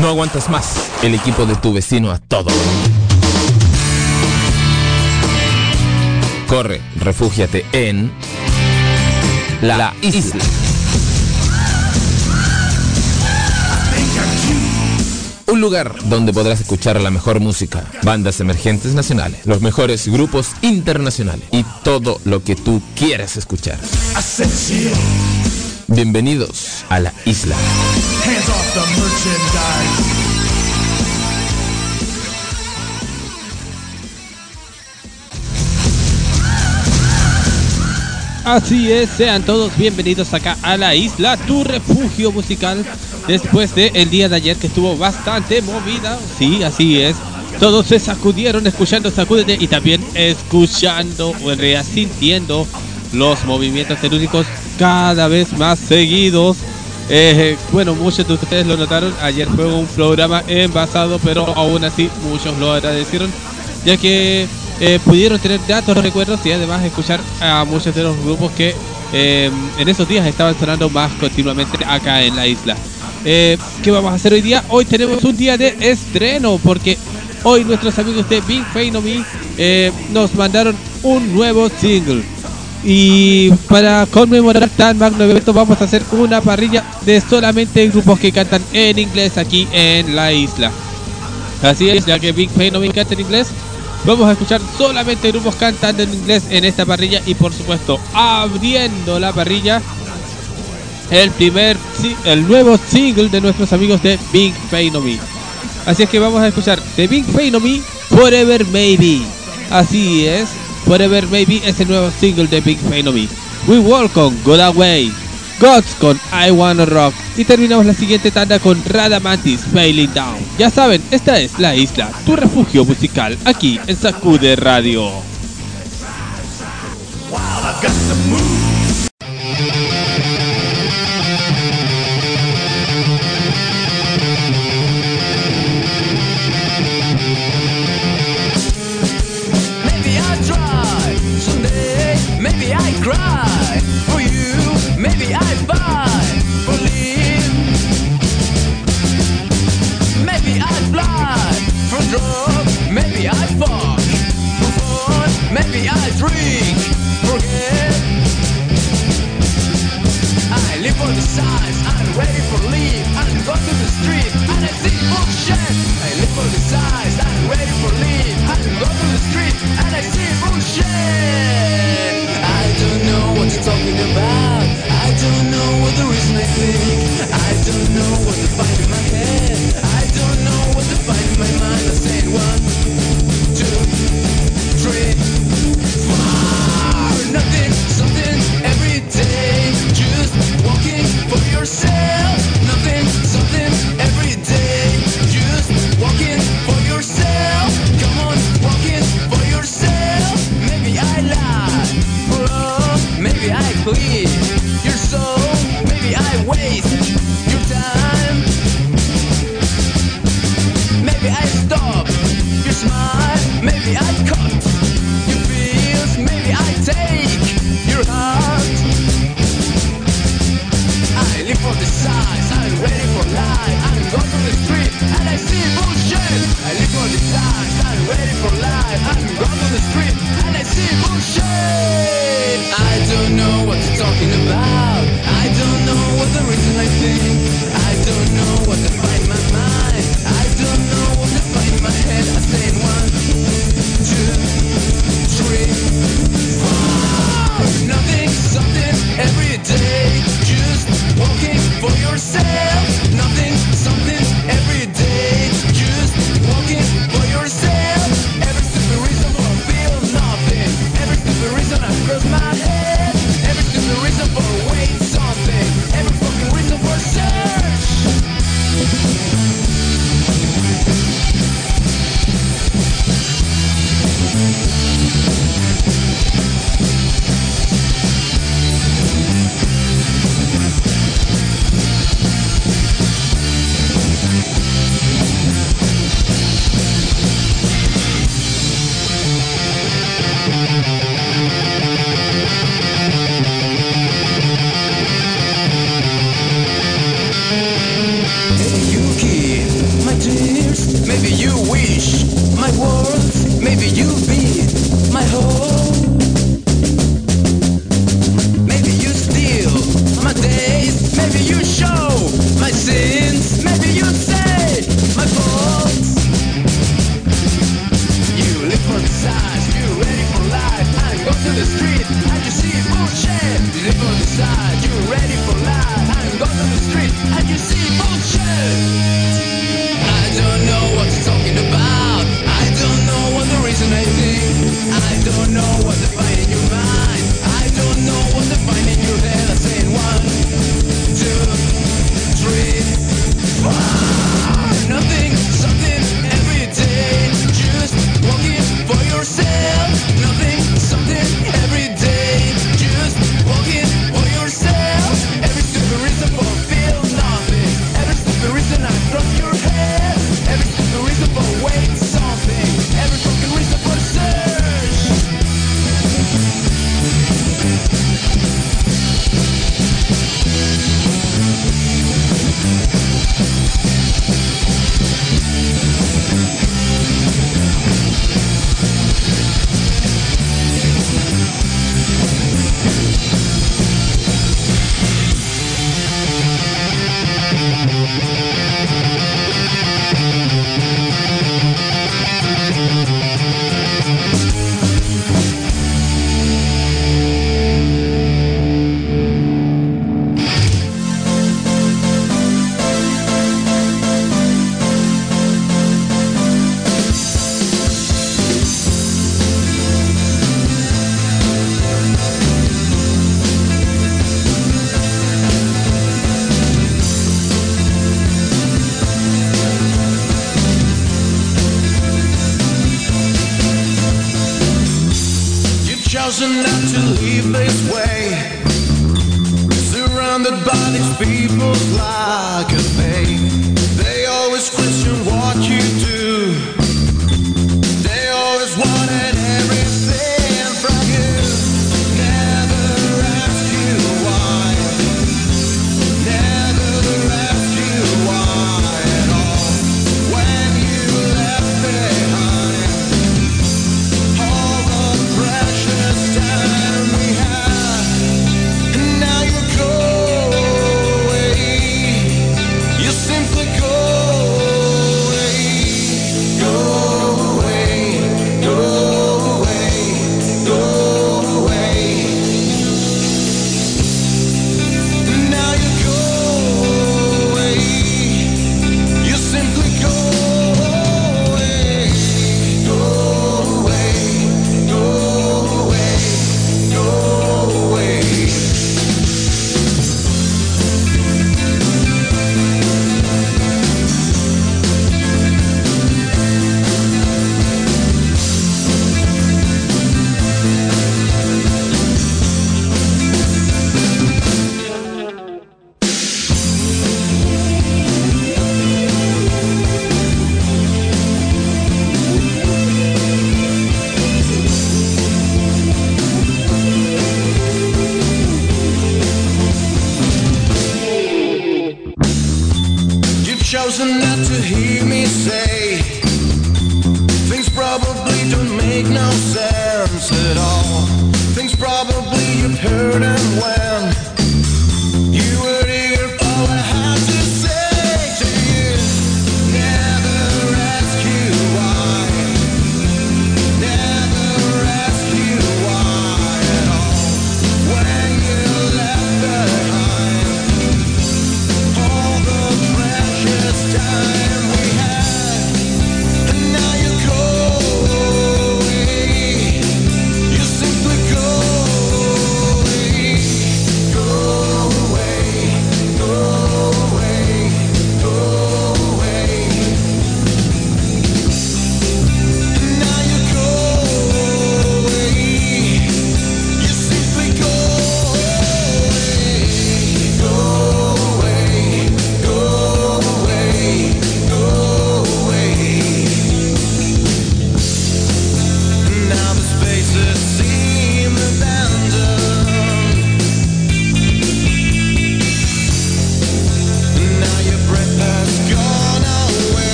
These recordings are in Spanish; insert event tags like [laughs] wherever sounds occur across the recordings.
No aguantas más. El equipo de tu vecino a todo. Corre, refúgiate en la isla. Un lugar donde podrás escuchar la mejor música, bandas emergentes nacionales, los mejores grupos internacionales y todo lo que tú quieras escuchar. Bienvenidos a la isla. Así es, sean todos bienvenidos acá a la isla, tu refugio musical, después del el día de ayer que estuvo bastante movida. Sí, así es. Todos se sacudieron escuchando Sacúdete y también escuchando o en realidad sintiendo los movimientos telúricos cada vez más seguidos. Eh, bueno, muchos de ustedes lo notaron, ayer fue un programa envasado, pero aún así muchos lo agradecieron, ya que eh, pudieron tener datos, recuerdos y además escuchar a muchos de los grupos que eh, en esos días estaban sonando más continuamente acá en la isla. Eh, ¿Qué vamos a hacer hoy día? Hoy tenemos un día de estreno porque hoy nuestros amigos de Big Fame Me nos mandaron un nuevo single. Y para conmemorar tan magno evento vamos a hacer una parrilla de solamente grupos que cantan en inglés aquí en la isla. Así es, ya que Big Fame Me canta en inglés, Vamos a escuchar solamente grupos cantando en inglés en esta parrilla y por supuesto abriendo la parrilla el primer, el nuevo single de nuestros amigos de Big Fame Me. Así es que vamos a escuchar de Big Fame Me Forever Maybe. Así es, Forever Maybe es el nuevo single de Big Me. We Walk on Go Away. Gods con I Wanna Rock y terminamos la siguiente tanda con Radamantis Failing Down. Ya saben, esta es La Isla, tu refugio musical aquí en Sacude Radio. I don't know what you're talking about. I don't know what the reason I think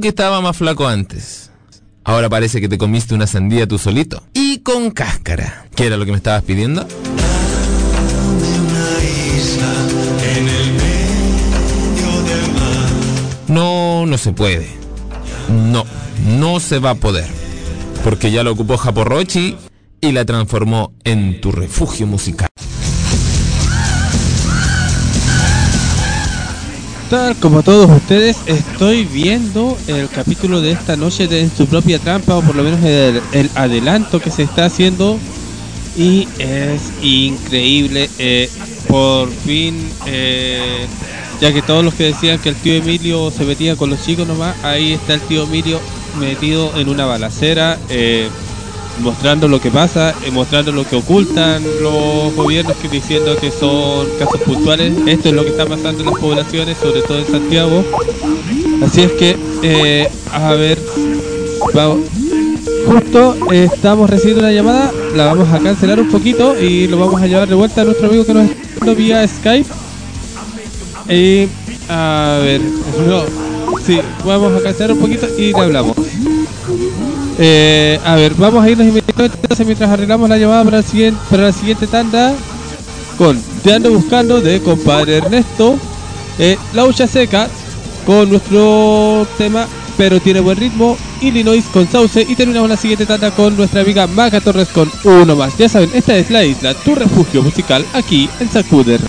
que estaba más flaco antes? Ahora parece que te comiste una sandía tú solito. Y con cáscara. ¿Qué era lo que me estabas pidiendo? No, no se puede. No, no se va a poder. Porque ya lo ocupó Japorrochi y la transformó en tu refugio musical. Como todos ustedes, estoy viendo el capítulo de esta noche de En su propia trampa, o por lo menos el, el adelanto que se está haciendo. Y es increíble. eh, por fin, eh, ya que todos los que decían que el tío Emilio se metía con los chicos nomás, ahí está el tío Emilio metido en una balacera. eh, mostrando lo que pasa, eh, mostrando lo que ocultan los gobiernos que diciendo que son casos puntuales. Esto es lo que está pasando en las poblaciones, sobre todo en Santiago. Así es que, eh, a ver, vamos. Justo eh, estamos recibiendo una llamada, la vamos a cancelar un poquito y lo vamos a llevar de vuelta a nuestro amigo que nos está vía Skype. Y, a ver, no, sí, vamos a cancelar un poquito y le hablamos. Eh, a ver, vamos a irnos inmediatamente mientras arreglamos la llamada para, la siguiente tanda con Te ando buscando de compadre Ernesto, eh, La Hucha Seca con nuestro tema Pero tiene buen ritmo, Illinois con Sauce y terminamos la siguiente tanda con nuestra amiga Maca Torres con uno más. Ya saben, esta es la isla, tu refugio musical aquí en Sacuder.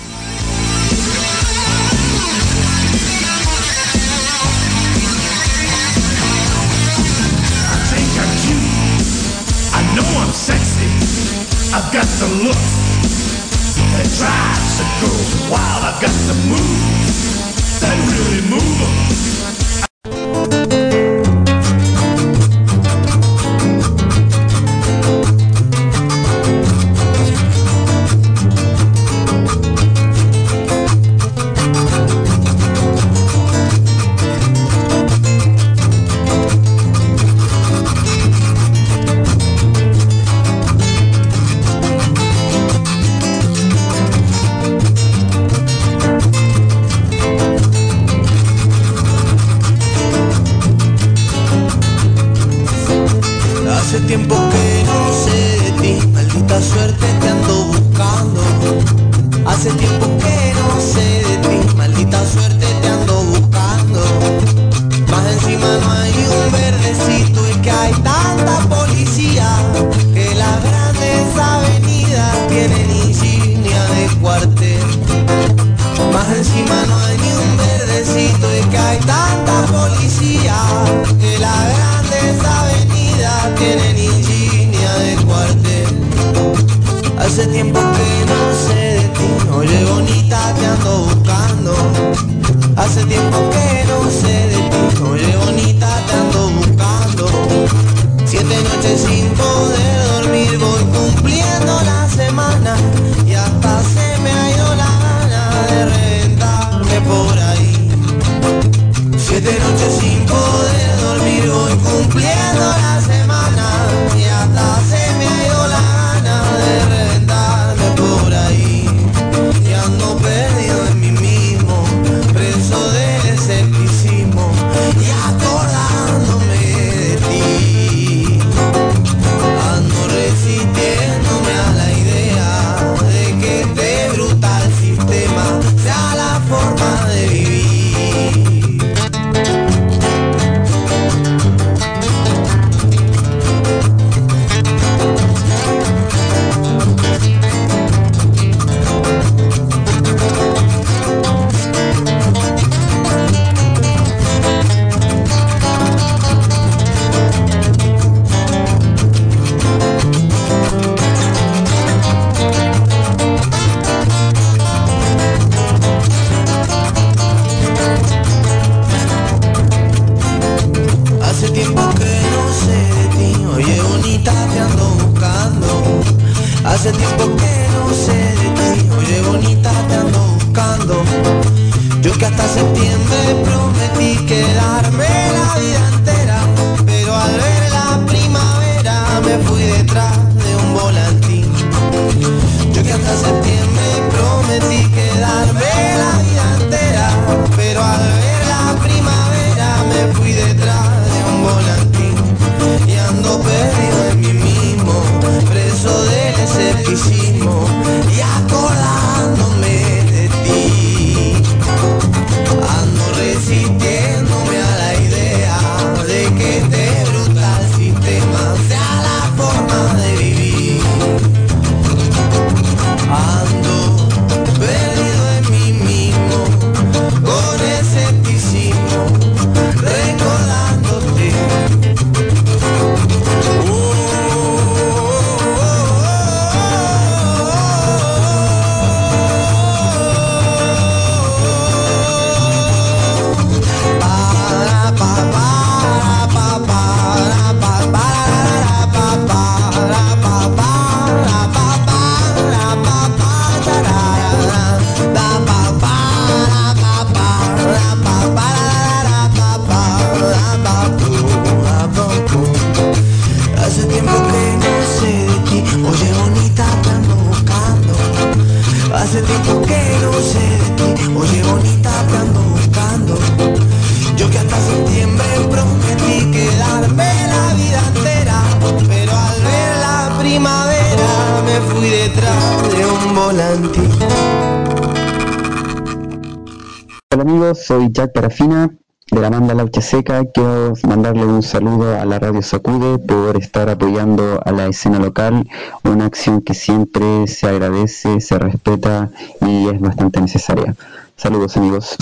quiero mandarle un saludo a la Radio Sacude por estar apoyando a la escena local, una acción que siempre se agradece, se respeta y es bastante necesaria. Saludos amigos.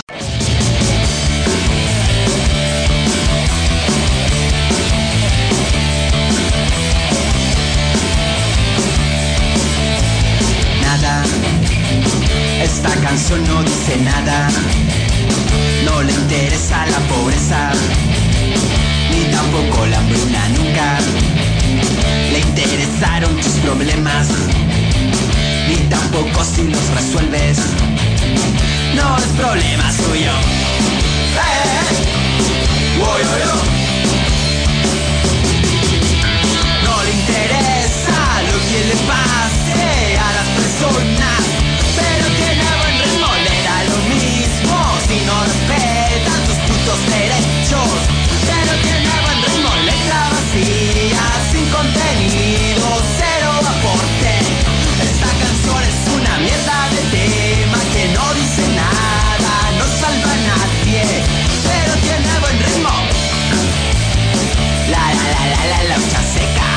Nada, esta canción no dice nada, no le interesa la pobreza pocos si los resuelves. No es problema suyo. ¡Eh! No le interesa lo que le pase a las personas. la lucha seca.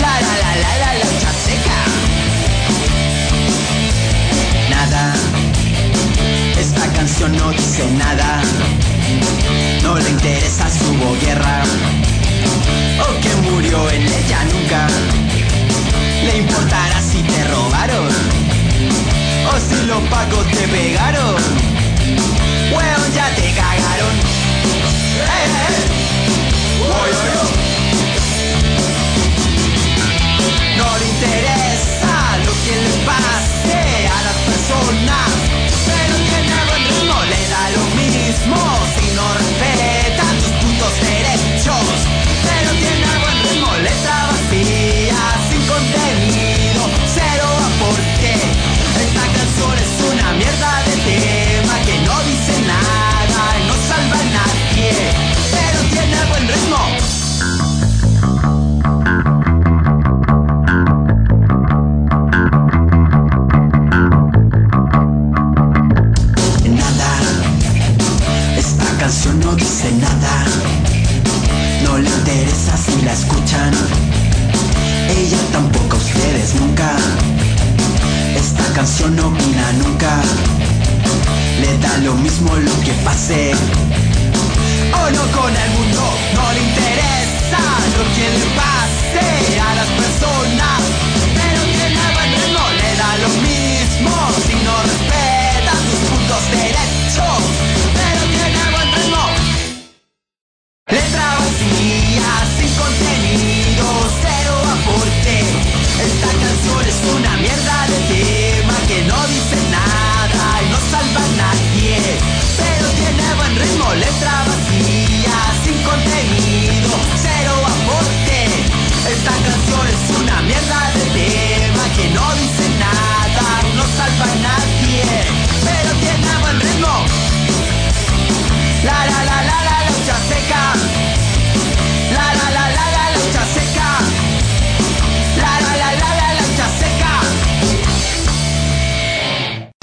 La la la la la lucha seca. Nada. Esta canción no dice nada. No le interesa si hubo o que murió en ella nunca. Le importará si te robaron o si lo pago te pegaron.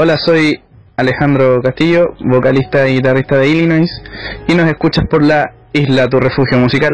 Hola, soy Alejandro Castillo, vocalista y guitarrista de Illinois, y nos escuchas por la isla Tu Refugio Musical.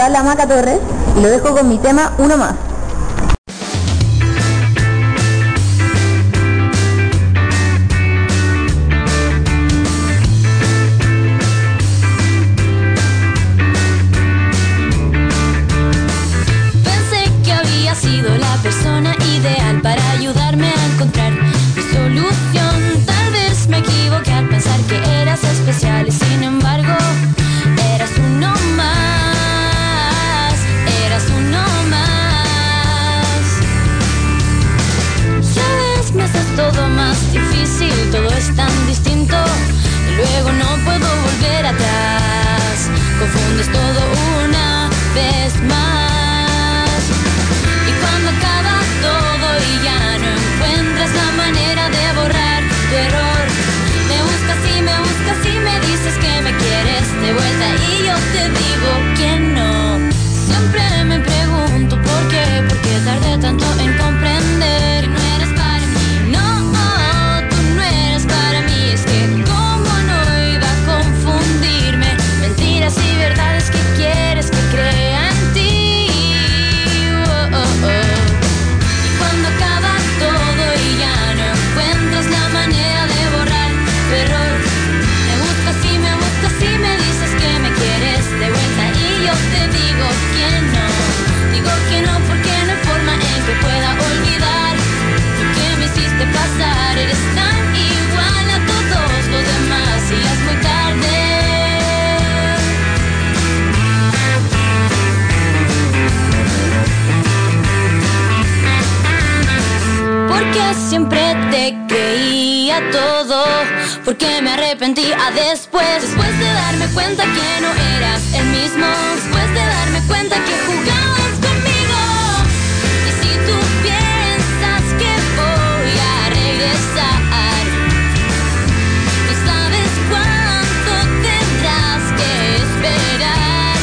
Habla Maca Torres y lo dejo con mi tema Uno Más. Porque me arrepentí. A después Después de darme cuenta que no eras el mismo Después de darme cuenta que jugabas conmigo. Y si tú piensas que voy a regresar sabes cuánto tendrás que esperar.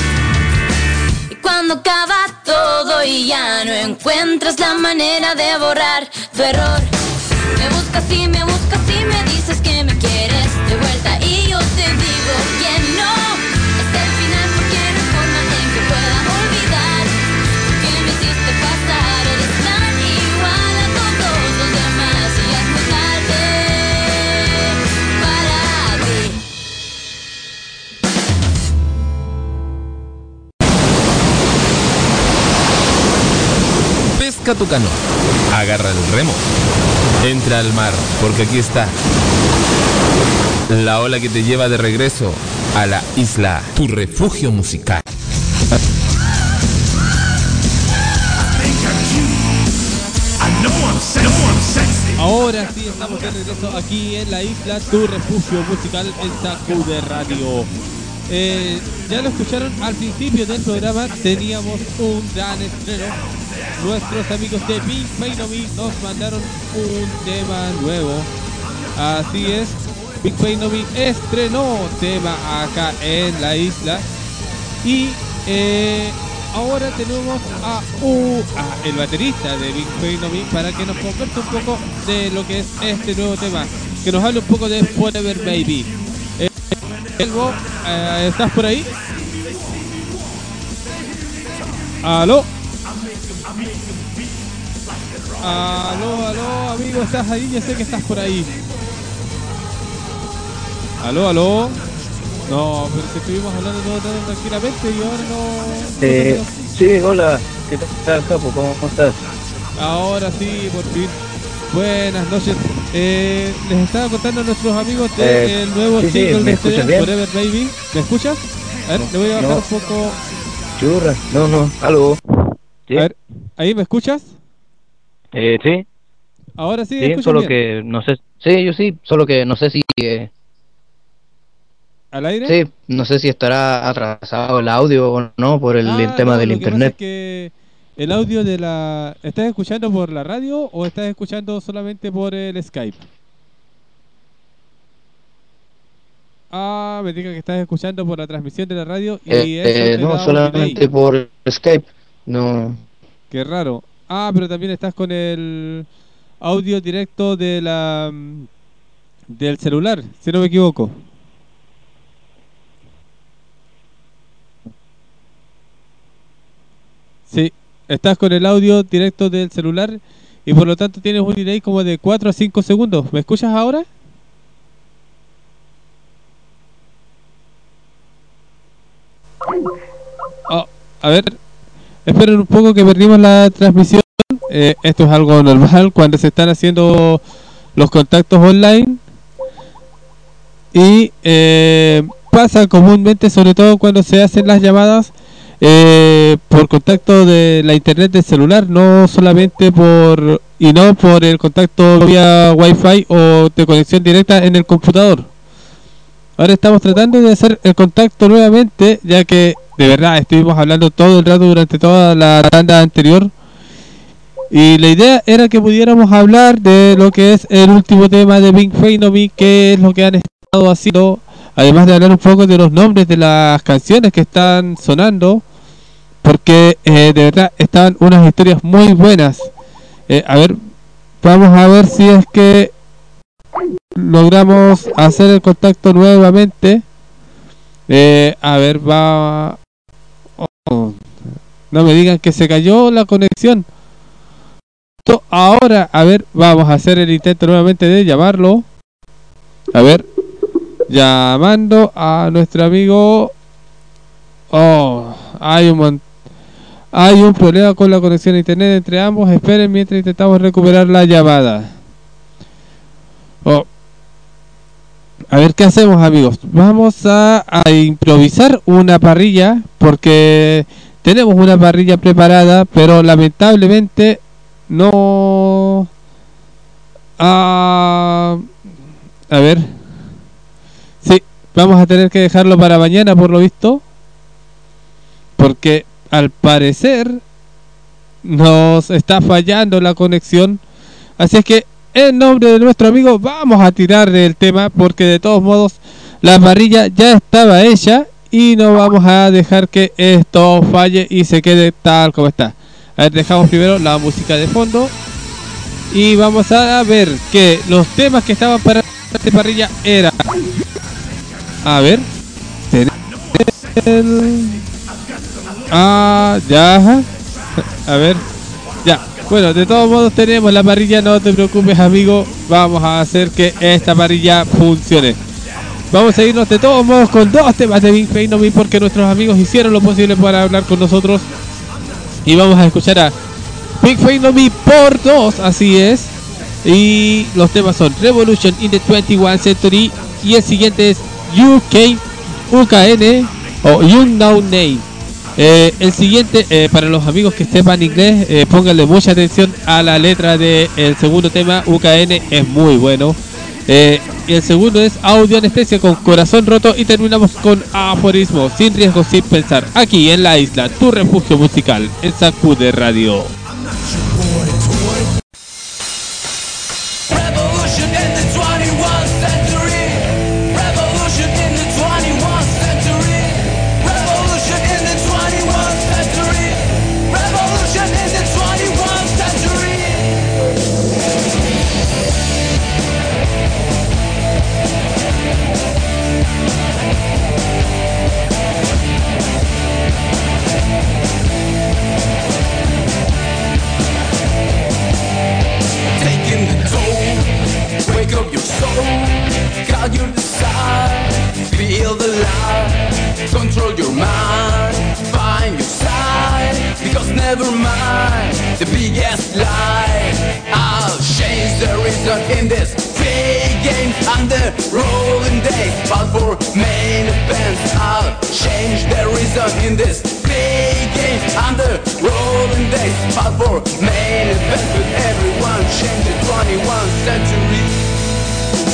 Y cuando acaba todo y ya no encuentras la manera de borrar tu error, me buscas y me buscas y me dices que me quieres Pesca tu agarra el remo, entra al mar, porque aquí está. La ola que te lleva de regreso a la isla, tu refugio musical. Ahora sí estamos de regreso aquí en la isla, tu refugio musical en Sacude Radio. Eh, ya lo escucharon al principio del programa, teníamos un gran estreno. Nuestros amigos de Big Pain Me nos mandaron un tema nuevo. Así es, Big Pain Me estrenó tema acá en la isla. Y eh, ahora tenemos a, u- a el baterista de Big Pain Me para que nos converse un poco de lo que es este nuevo tema. Que nos hable un poco de Forever Baby. Eh, ¿estás por ahí? ¿Aló? Aló, aló, amigo, ¿estás ahí? Ya sé que estás por ahí. Aló, aló. No, pero si estuvimos hablando todo tan tranquilamente y ahora no... Eh, sí, hola, ¿qué tal, Capo? ¿Cómo, cómo estás? Ahora sí, por fin. Buenas noches. Eh, les estaba contando a nuestros amigos del Eh, nuevo sí, single ¿me de bien? Forever Baby. ¿Me escuchas? A ver, le voy a bajar No. un poco. Churra, no, no, aló. ¿Sí? A ver, ¿ahí me escuchas? Eh, sí, Ahora sí, sí, ¿escuchas solo bien? que no sé, sí, yo sí, solo que no sé si, eh, ¿Al aire? sí, no sé si estará atrasado el audio o no por el, el Ah, tema no, del internet. El audio de la... ¿Estás escuchando por la radio o estás escuchando solamente por el Skype? Ah, me diga que estás escuchando por la transmisión de la radio y Eh, eso eh, no, solamente por Skype, no, Qué raro. Ah, pero también estás con el audio directo de la del celular, si no me equivoco. Estás con el audio directo del celular y por lo tanto tienes un delay como de 4 a 5 segundos. ¿Me escuchas ahora? Oh, a ver, esperen un poco que perdimos la transmisión. Eh, esto es algo normal cuando se están haciendo los contactos online. Y eh, pasa comúnmente, sobre todo cuando se hacen las llamadas eh, por contacto de la internet del celular, no solamente por y no por el contacto vía wifi o de conexión directa en el computador. Ahora estamos tratando de hacer el contacto nuevamente, ya que de verdad estuvimos hablando todo el rato durante toda la tanda anterior. Y la idea era que pudiéramos hablar de lo que es el último tema de Pink Fanomy, que es lo que han estado haciendo, además de hablar un poco de los nombres de las canciones que están sonando, porque eh, de verdad están unas historias muy buenas. Eh, a ver, vamos a ver si es que logramos hacer el contacto nuevamente. Eh, a ver, va... oh, no me digan que se cayó la conexión. Ahora, a ver, vamos a hacer el intento nuevamente de llamarlo. A ver, llamando a nuestro amigo. Oh, hay un mon- hay un problema con la conexión a internet entre ambos. Esperen mientras intentamos recuperar la llamada. Oh. A ver qué hacemos amigos. Vamos a, improvisar una parrilla porque tenemos una parrilla preparada, pero lamentablemente no... Ah, a ver. Sí, vamos a tener que dejarlo para mañana por lo visto. Porque al parecer nos está fallando la conexión. Así es que en nombre de nuestro amigo vamos a tirar el tema porque de todos modos la parrilla ya estaba hecha y no vamos a dejar que esto falle y se quede tal como está. A ver, dejamos primero la música de fondo y vamos a ver que los temas que estaban para esta parrilla eran... A ver. el- Ah, ya. ajá. A ver. Ya. Bueno, de todos modos tenemos la parrilla, no te preocupes amigo. Vamos a hacer que esta parrilla funcione. Vamos a irnos de todos modos con dos temas de Big Fanomy porque nuestros amigos hicieron lo posible para hablar con nosotros. Y vamos a escuchar a Big Fanomy por dos, así es. Y los temas son Revolution in the 21 Century y el siguiente es UK UKN o Unknown Name. Eh, el siguiente, eh, para los amigos que sepan inglés, eh, pónganle mucha atención a la letra del segundo tema, UKN, es muy bueno. Eh, y el segundo es Audio Anestesia con Corazón Roto y terminamos con Aforismo, sin riesgo, sin pensar, aquí en la isla, tu refugio musical, en Sacude Radio. Light, control your mind, find your side, because never mind the biggest lie. I'll change the reason in this big game and the rolling days, but for main events, I'll change the reason in this big game and the rolling days, but for main events, with everyone change the 21st century.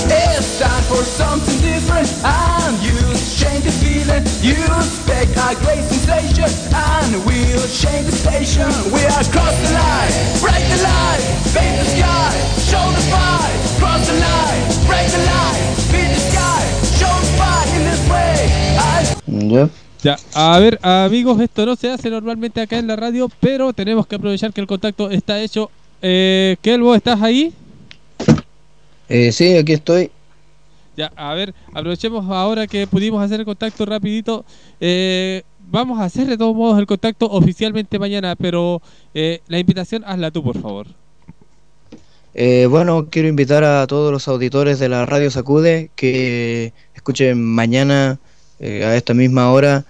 It's time for something different. And you change the feeling. You expect a great sensation and we'll change the station. We are cross the line, break the line, paint the sky, show the fight. Cross the line, break the line, beat the sky, show the fight in this way. I Ya. Ya, a ver, amigos, esto no se hace normalmente acá en la radio, pero tenemos que aprovechar que el contacto está hecho. Eh, Kelbo, ¿estás ahí? Eh, sí, aquí estoy. Ya, a ver, aprovechemos ahora que pudimos hacer el contacto rapidito. Eh, vamos a hacer de todos modos el contacto oficialmente mañana, pero eh, la invitación hazla tú, por favor. Eh, bueno, quiero invitar a todos los auditores de la Radio Sacude que escuchen mañana eh, a esta misma hora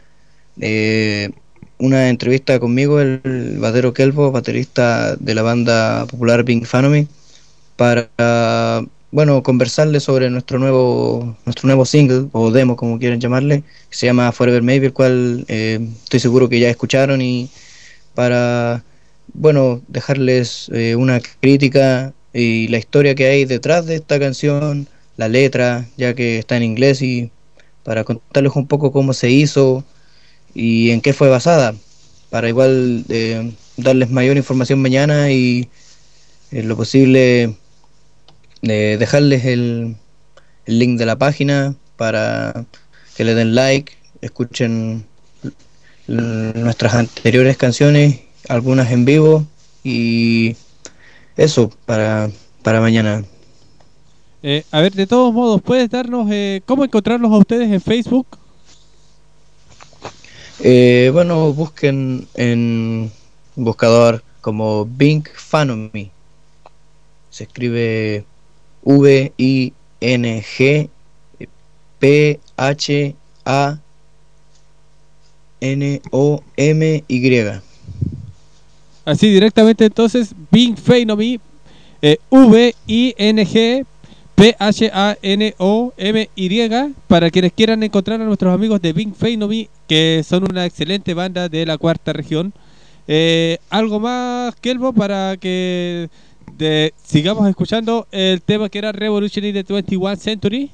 una entrevista conmigo, el Batero Kelvo, baterista de la banda popular Pink Fanomy, para bueno conversarles sobre nuestro nuevo nuestro nuevo single o demo como quieren llamarle, que se llama Forever Maybe, el cual eh, estoy seguro que ya escucharon y para bueno dejarles eh, una crítica y la historia que hay detrás de esta canción, la letra, ya que está en inglés y para contarles un poco cómo se hizo y en qué fue basada, para igual eh, darles mayor información mañana y en lo posible eh, dejarles el, el link de la página para que le den like, escuchen nuestras anteriores canciones, algunas en vivo y eso para, para mañana. Eh, a ver, de todos modos, ¿puedes darnos eh, cómo encontrarlos a ustedes en Facebook? Eh, bueno, busquen en buscador como Bing Fanomy. Se escribe V I N G P H A N O M Y. Así directamente entonces, Bing Phenomy, eh, V-I-N-G P-H-A-N-O-M-Y, para quienes quieran encontrar a nuestros amigos de Bing Phenomy, que son una excelente banda de la cuarta región. Eh, ¿Algo más, Kelvo, para que de- sigamos escuchando el tema que era Revolution in the 21 Century?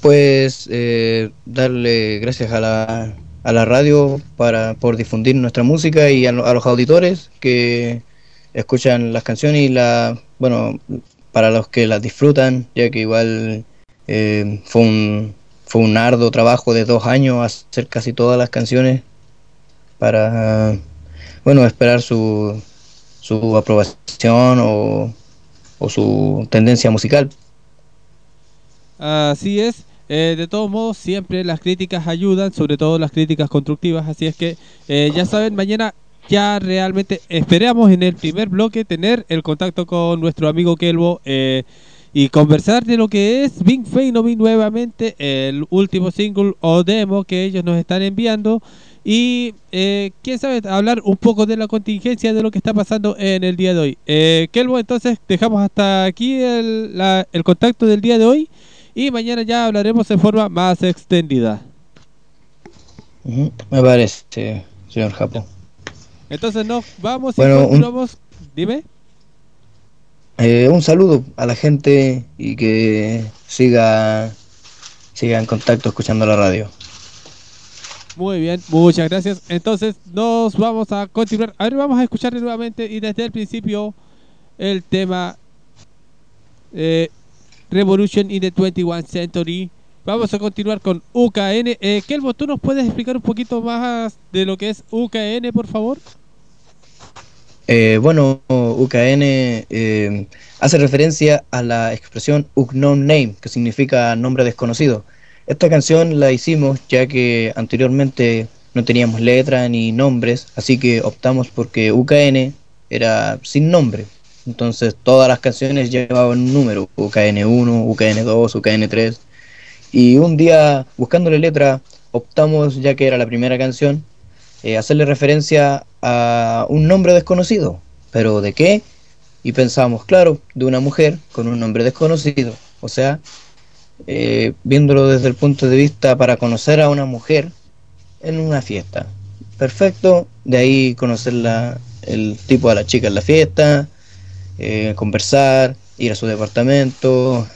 Pues eh, darle gracias a la, a la radio para, por difundir nuestra música y a, a los auditores que escuchan las canciones y la, bueno, para los que las disfrutan, ya que igual eh, fue un fue un arduo trabajo de dos años hacer casi todas las canciones para, bueno, esperar su, su aprobación o, o su tendencia musical. Así es. Eh, de todos modos, siempre las críticas ayudan, sobre todo las críticas constructivas. Así es que eh, ya saben, mañana ya realmente esperamos en el primer bloque tener el contacto con nuestro amigo Kelvo eh, y conversar de lo que es Big Phenomy nuevamente, el último single o demo que ellos nos están enviando. Y eh, quién sabe, hablar un poco de la contingencia de lo que está pasando en el día de hoy. Eh, Kelvo, entonces dejamos hasta aquí el, la- el contacto del día de hoy y mañana ya hablaremos en forma más extendida. Me parece, señor Japo. Entonces nos vamos Bueno, y un- continuamos. Dime. Eh, un saludo a la gente y que siga, siga en contacto escuchando la radio. Muy bien, muchas gracias. Entonces nos vamos a continuar. A ver, vamos a escuchar nuevamente y desde el principio el tema eh, Revolution in the 21 Century. Vamos a continuar con UKN. Eh, Kelvo, ¿tú nos puedes explicar un poquito más de lo que es UKN, por favor? Eh, bueno, UKN eh, hace referencia a la expresión unknown name, que significa nombre desconocido. Esta canción la hicimos ya que anteriormente no teníamos letra ni nombres, así que optamos porque UKN era sin nombre. Entonces todas las canciones llevaban un número, UKN1, UKN2, UKN3. Y un día, buscándole letra, optamos, ya que era la primera canción, eh, hacerle referencia a un nombre desconocido. ¿Pero de qué? Y pensamos, claro, de una mujer con un nombre desconocido. O sea, eh, viéndolo desde el punto de vista para conocer a una mujer en una fiesta. Perfecto, de ahí conocer la- el tipo de la chica en la fiesta, eh, conversar, ir a su departamento,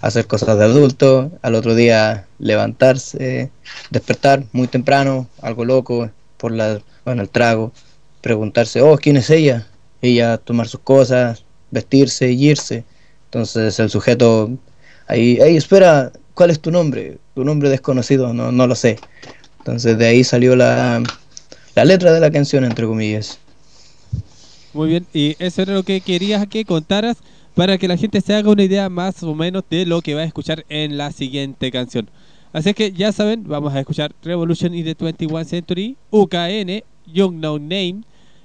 hacer cosas de adulto, al otro día levantarse, despertar muy temprano, algo loco, por la, bueno, el trago, preguntarse, oh, ¿quién es ella? Ella tomar sus cosas, vestirse y irse. Entonces el sujeto ahí, espera, ¿cuál es tu nombre? Tu nombre desconocido, no, no lo sé. Entonces de ahí salió la, la letra de la canción, entre comillas. Muy bien, y eso era lo que querías que contaras para que la gente se haga una idea más o menos de lo que va a escuchar en la siguiente canción. Así que ya saben, vamos a escuchar Revolution in the 21 Century, UKN, Young No Name.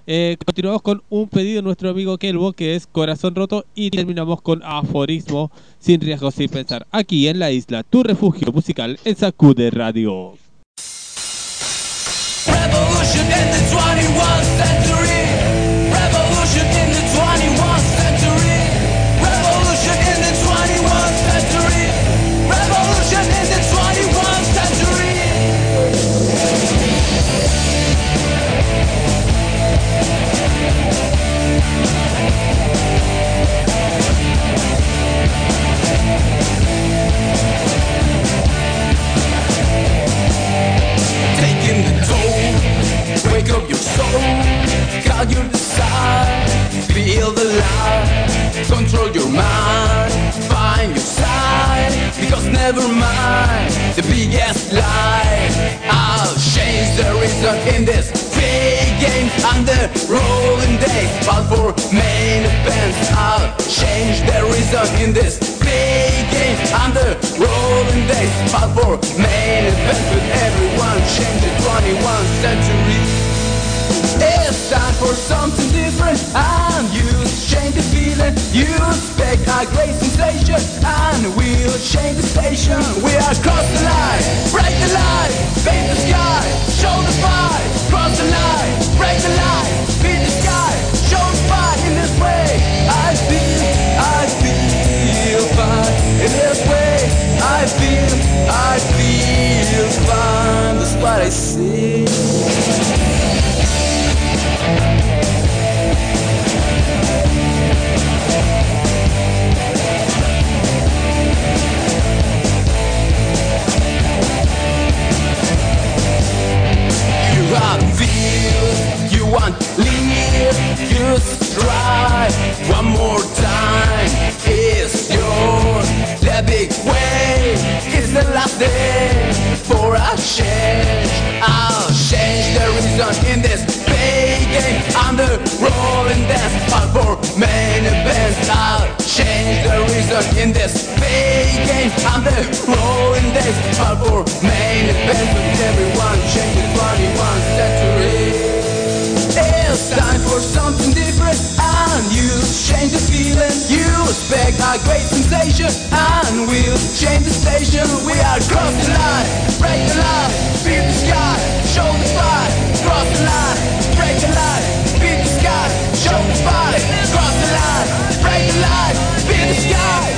Eh, continuamos con un pedido de nuestro amigo Kelbo que es Corazón Roto y terminamos con Aforismo sin riesgo sin pensar. Aquí en la isla, tu refugio musical en Sacude Radio. Your desire, feel the light, control your mind, find your side, because never mind the biggest lie. I'll change the reason in this big game. The rolling days, but for main events. I'll change the reason in this big game. The rolling days, but for main and we'll change the station. We are cross the line, break the line, paint the sky, show the fight Cross the line, break the line, beat the sky, show the fight In this way. I feel, I feel fine. In this way I feel, I feel fine. That's what I see The big way is the last day for a change. I'll change the reason in this big game. I'm the rolling dance, but for main events, I'll change the reason in this big game. I'm the rolling dance, but for main events, with everyone change the 21 century. It's time for something different. And you change the feeling. You expect a great sensation. And we'll change the station. We are cross the line, break the line, beat the sky, show the fight Cross the line, break the line, beat the sky, show the fight Cross the line, break the line, beat the sky,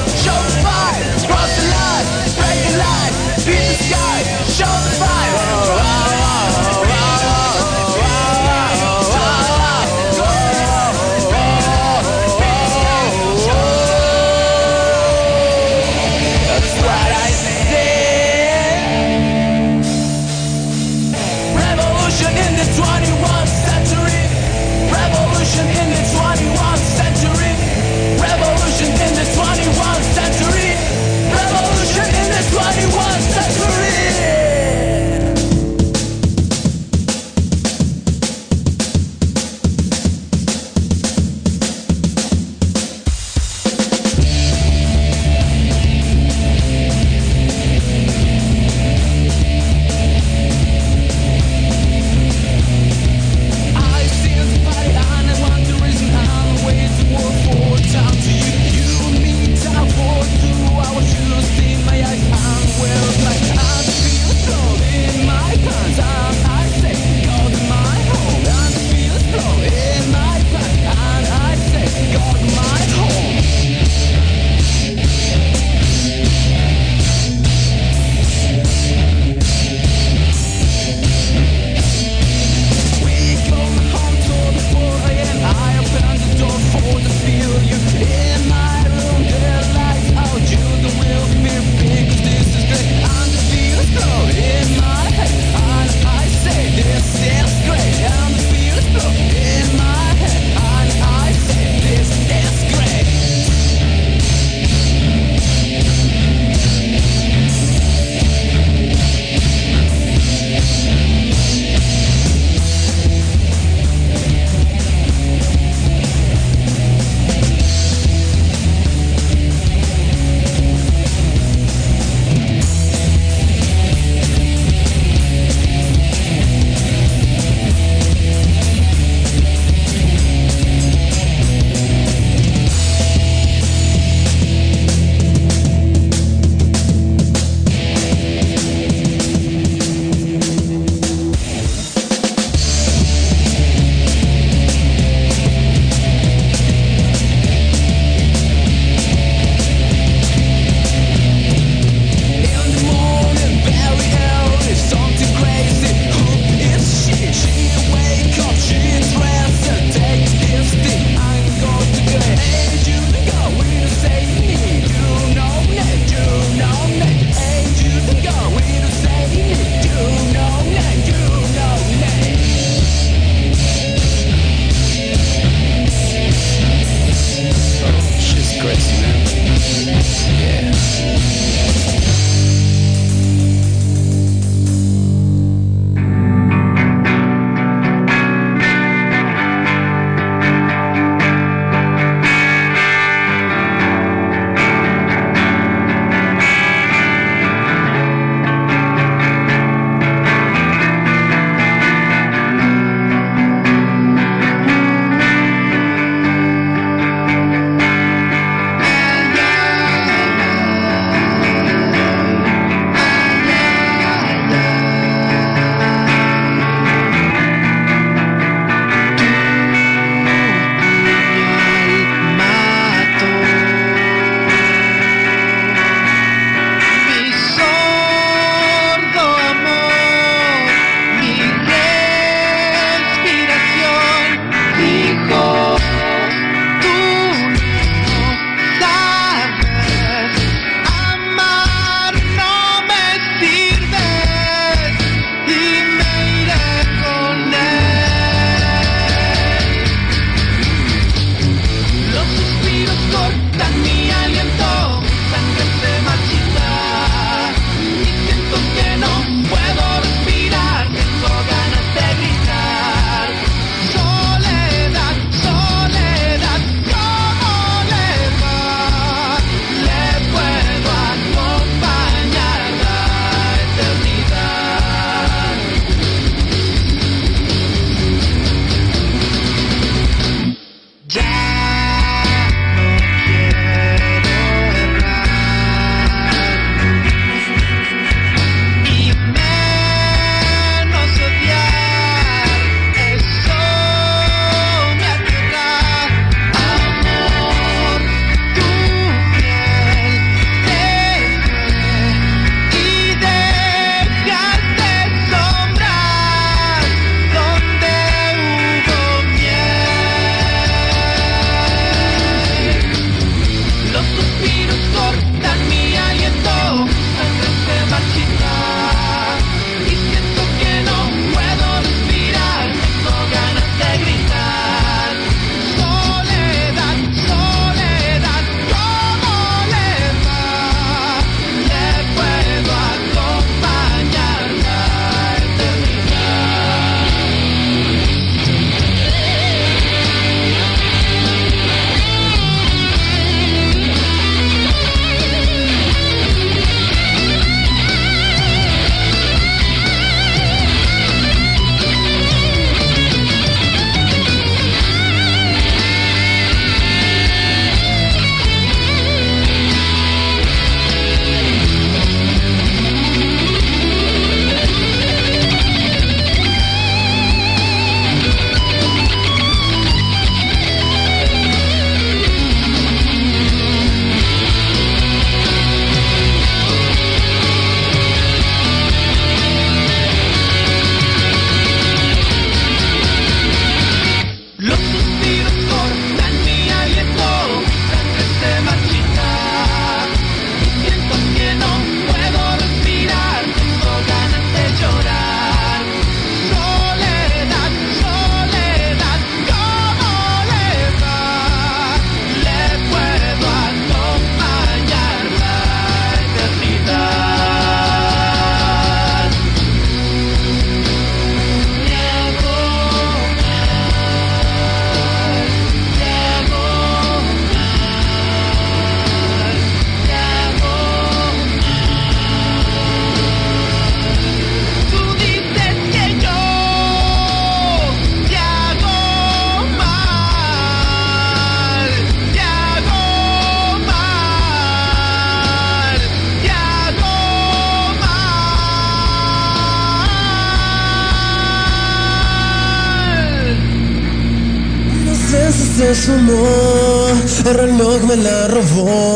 reloj me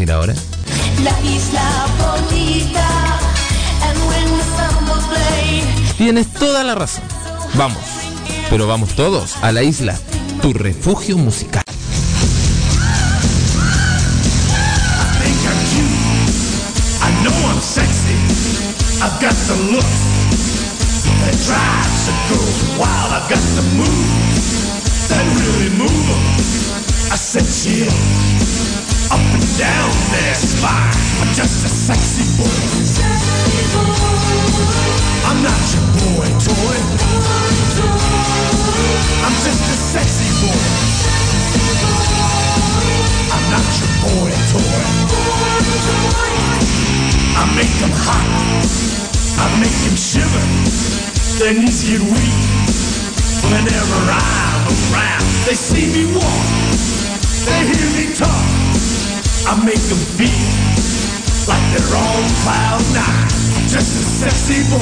¿Dónde podríamos ir ahora? La isla bonita, and when the samba play, Tienes toda la razón. Vamos. Pero vamos todos a la isla, tu refugio musical. think I'm cute. I know I'm sexy. I've got the looks that drives a girl wild. I've got the moves that really move 'em. I said chill down their spine. I'm just a sexy boy. I'm not your boy toy. I'm just a sexy boy. I'm not your boy toy. I make them hot. I make them shiver. Their knees get weak whenever I'm around. They see me walk. They hear me talk. I make them feel like they're on cloud nine. Just a sexy boy.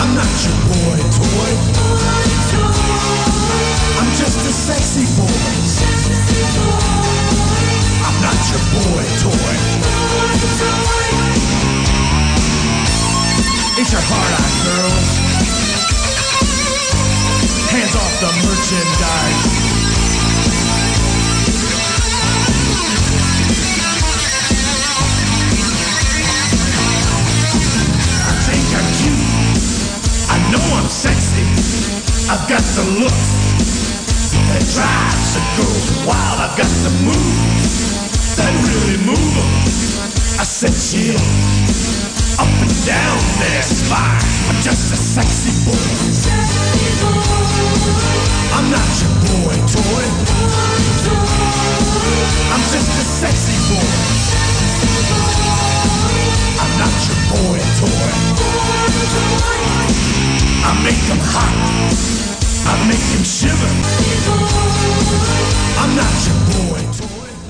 I'm not your boy toy. I'm just a sexy boy. I'm not your boy toy. It's your heart out, girls. Hands off the merchandise. I've got the look that drives the girls wild. I've got the moves that really move them. I said chill up and down their spine. I'm just a sexy boy. Sexy boy. I'm not your boy toy. boy toy. I'm just a sexy boy. Sexy boy. I'm not your boy toy. Boy toy. I make them hot.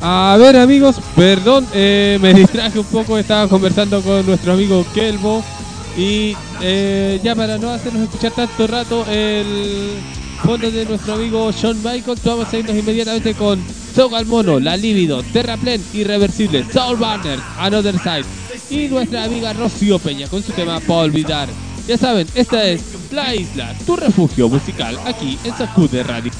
A ver amigos, perdón, eh, me [laughs] distraje un poco, estaba conversando con nuestro amigo Kelbo y eh, ya para no hacernos escuchar tanto rato el fondo de nuestro amigo John Michael, vamos a irnos inmediatamente con Soul al Mono, La Líbido, Terraplén, Irreversible, Soul Banner, Another Side y nuestra amiga Rocío Peña con su tema para olvidar. Ya saben, esta es la Isla, tu refugio musical aquí en Sacude Radio.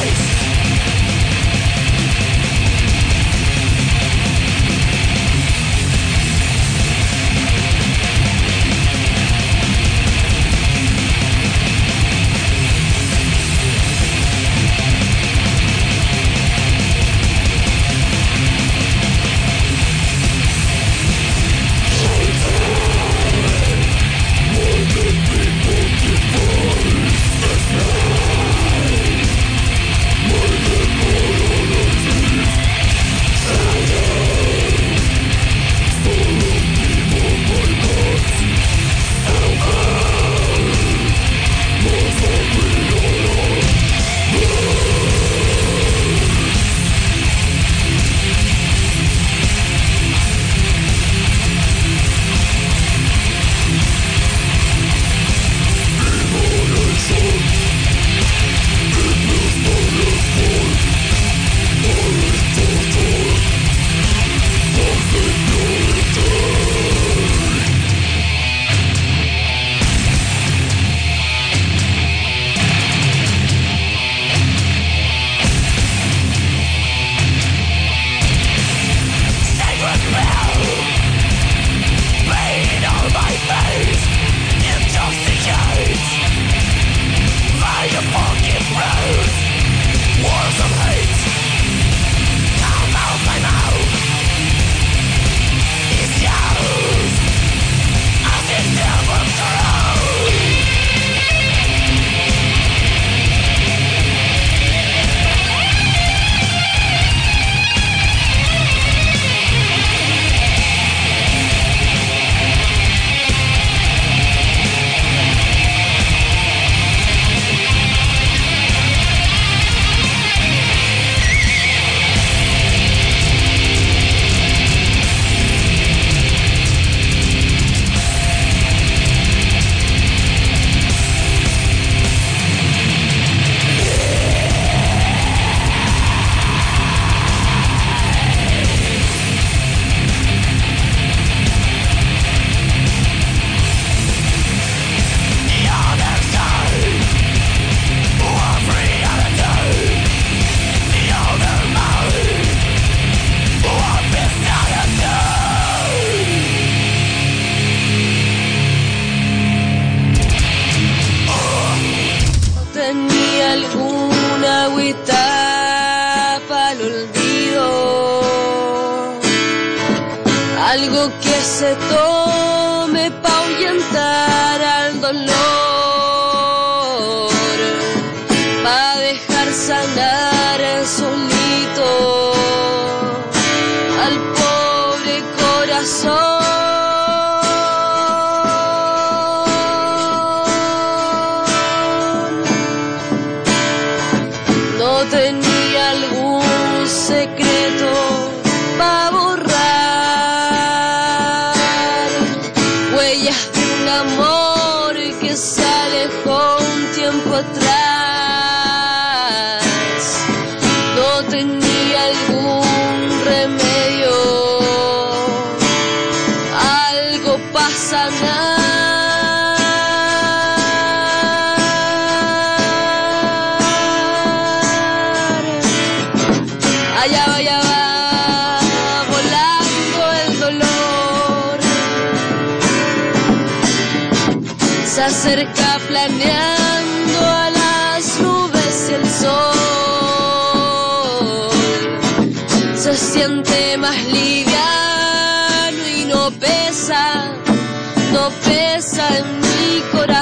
face Se acerca planeando a las nubes y el sol. Se siente más liviano y no pesa, no pesa en mi corazón.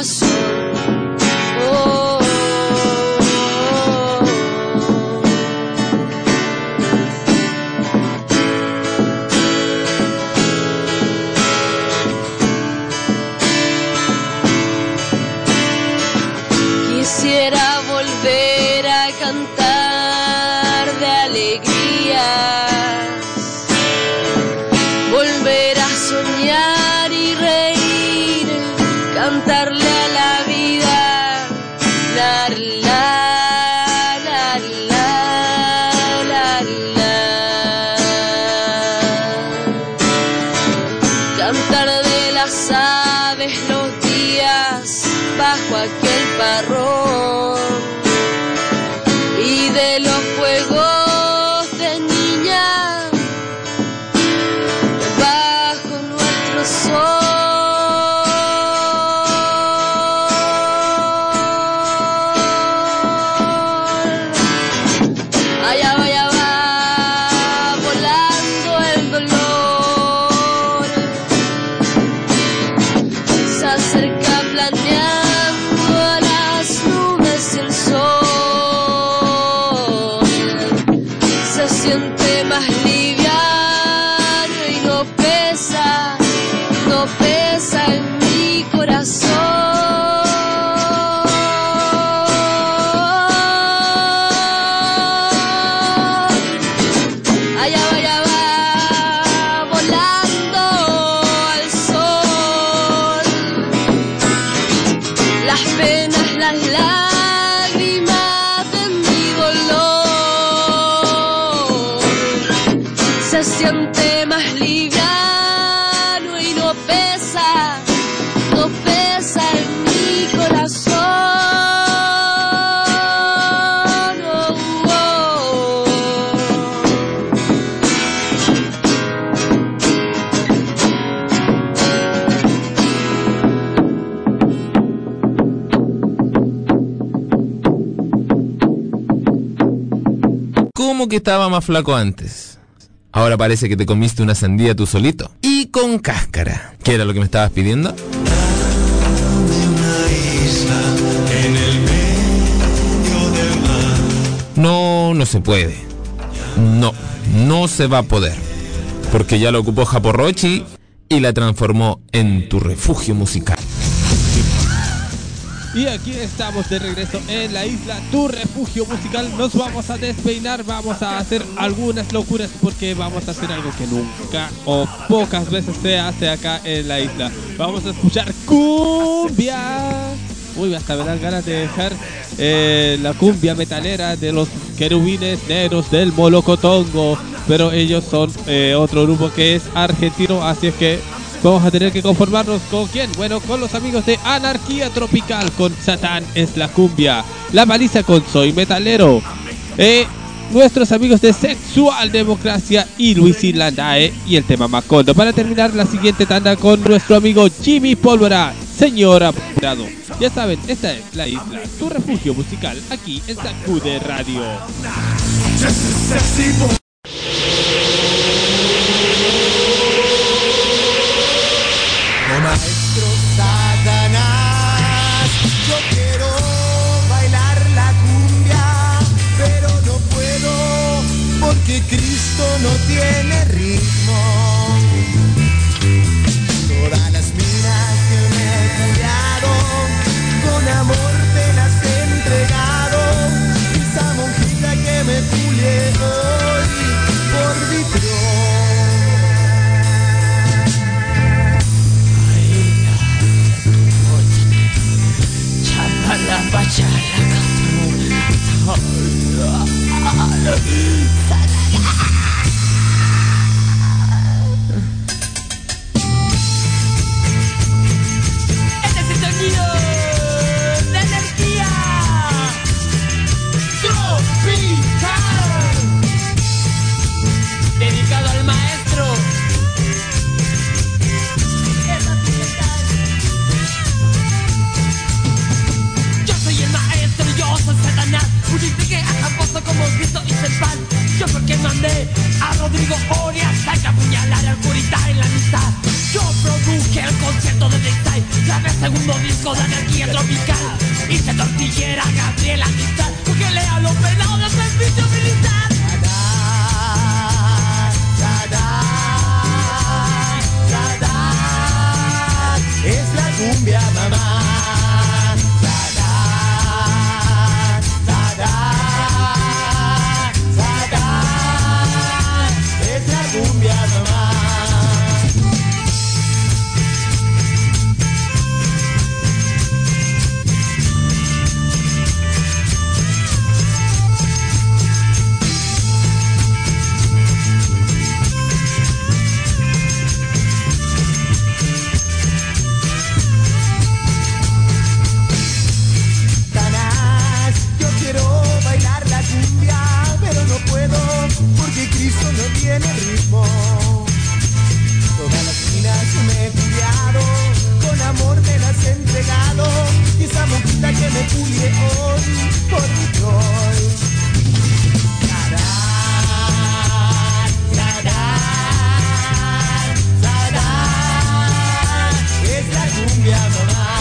Que estaba más flaco antes? Ahora parece que te comiste una sandía tú solito. Y con cáscara. ¿Qué era lo que me estabas pidiendo? No, no se puede. No, no se va a poder. Porque ya lo ocupó Japorrochi y la transformó en tu refugio musical. Y aquí estamos de regreso en la isla, tu refugio musical. Nos vamos a despeinar, vamos a hacer algunas locuras porque vamos a hacer algo que nunca o pocas veces se hace acá en la isla. Vamos a escuchar cumbia. Uy, hasta me dan ganas de dejar eh, la cumbia metalera de los querubines negros del Molocotongo. Pero ellos son eh, otro grupo que es argentino, así es que Vamos a tener que conformarnos con quién? Bueno, con los amigos de Anarquía Tropical, con Satán es la cumbia, La Maliza con Soy Metalero, eh, nuestros amigos de Sexual Democracia y Luis Landae y el tema Macondo. Para terminar la siguiente tanda con nuestro amigo Jimmy Pólvora, señora Prado. Ya saben, esta es la isla, tu refugio musical, aquí en Sacude Radio. no tiene ritmo. Todas las minas que me cuidaron, con amor te las he entregado. Esa monjita que me pule hoy por vitro. Chapala, pachala, catrón, Yo fue quien mandé a Rodrigo Orias a apuñalar al curita en la mitad. Yo produje el concierto de Dexay, grabé segundo disco de energía tropical. Hice tortillera a Gabriela Mistral, porque lea los pelados de servicio militar. Es la cumbia mamá. Entregado, y esa monjita que me pulie hoy por mi sadar, es la cumbia mamá.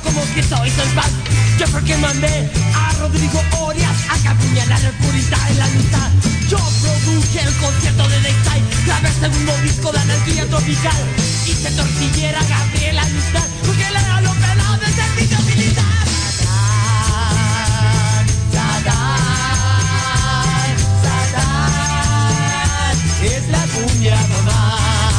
Como Cristo hizo el pan. Yo mandé a Rodrigo Orias a apuñalar al curita en la mitad. Yo produje el concierto de Dexay, grabé el segundo disco de energía tropical. Hice tortillera a Gabriela Mistral, porque le a los pelados de servicio militar. Es la cumbia mamá.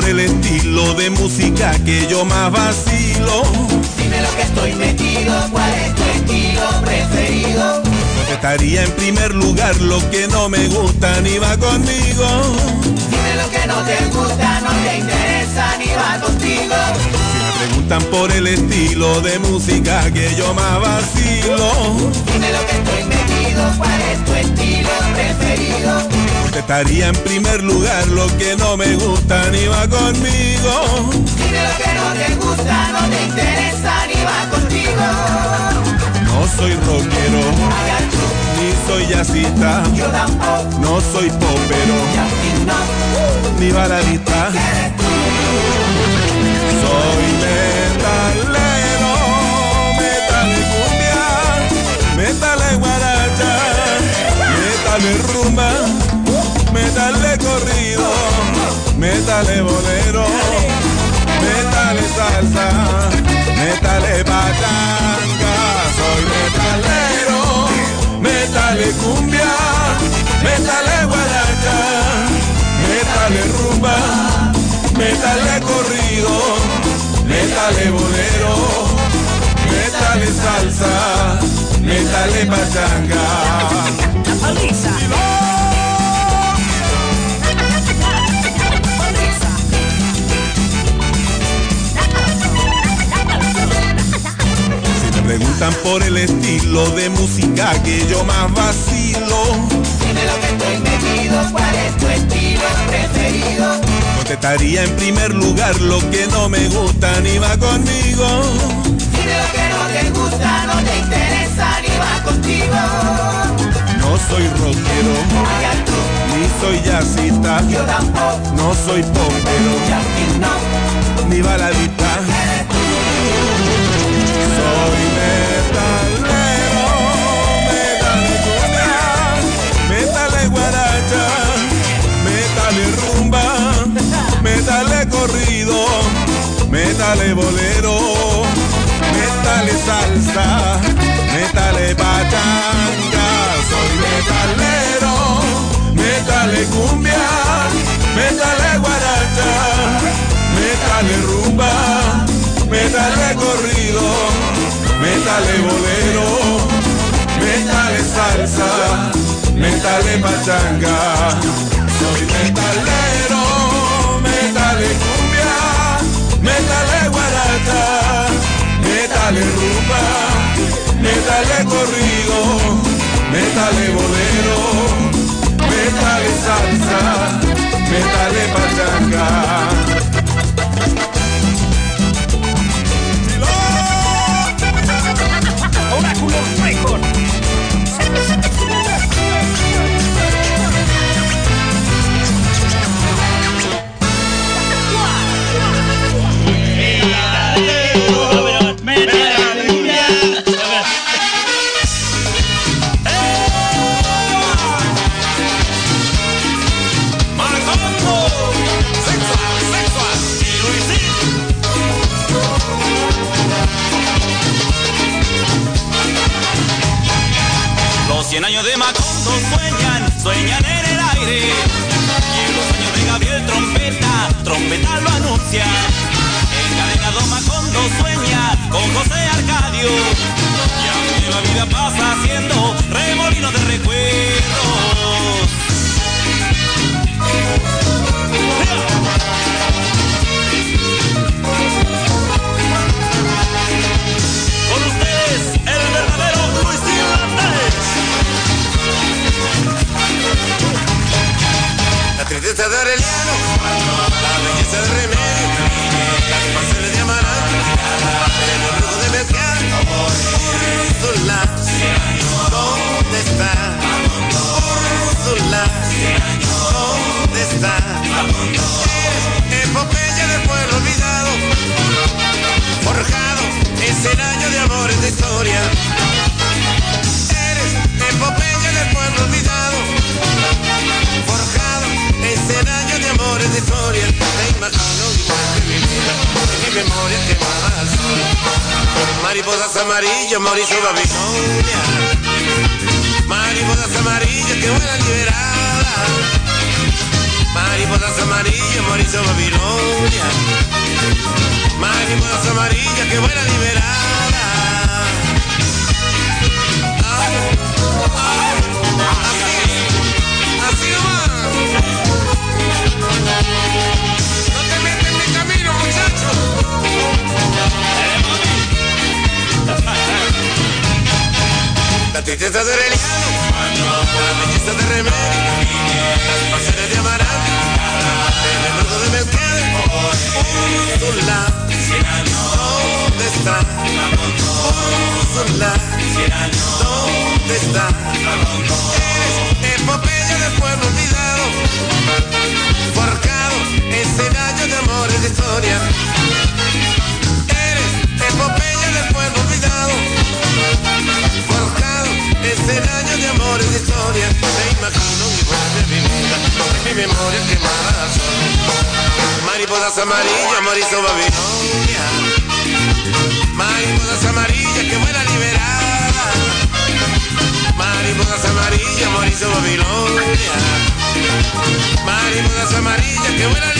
Por el estilo de música que yo más vacilo. Dime lo que estoy metido, cuál es tu estilo preferido. Estaría en primer lugar lo que no me gusta ni va conmigo. Dime lo que no te gusta, no te interesa ni va contigo. Si me preguntan por el estilo de música que yo más vacilo. Dime lo que estoy metido, cuál es tu estilo preferido. Estaría en primer lugar lo que no me gusta ni va conmigo. Dime lo que no te gusta, no te interesa ni va contigo. No soy rockero, ni soy jazzista, Yo tampoco, no soy popero, ni baladista. Soy metalero, metal cumbia, metal guaracha, metal rumba, metal de corrido, métale bolero, métale salsa, métale pachanga. Soy metalero, métale cumbia, métale guaracha, métale rumba, métale corrido, métale bolero, métale salsa, métale pachanga. Preguntan por el estilo de música que yo más vacilo, Dime lo que estoy metido, cuál es tu estilo preferido. contestaría en primer lugar lo que no me gusta ni va conmigo. Dime lo que no te gusta, no te interesa ni va contigo. No soy rockero, ni soy jazzista, no soy popero, ni baladista. Metale cumbia, metale guaracha, metale rumba, metale corrido, metale bolero, metale salsa, metale pachanga. Soy metalero, metale cumbia, metale guaracha, metale rumba, metale corrido, metale bolero, salsa, metale pachanga. Oráculo Record. Babilonia. Mariposas amarillas que vuelan liberadas. Mariposas amarillas, morizo Babilonia. Mariposas amarillas que vuelan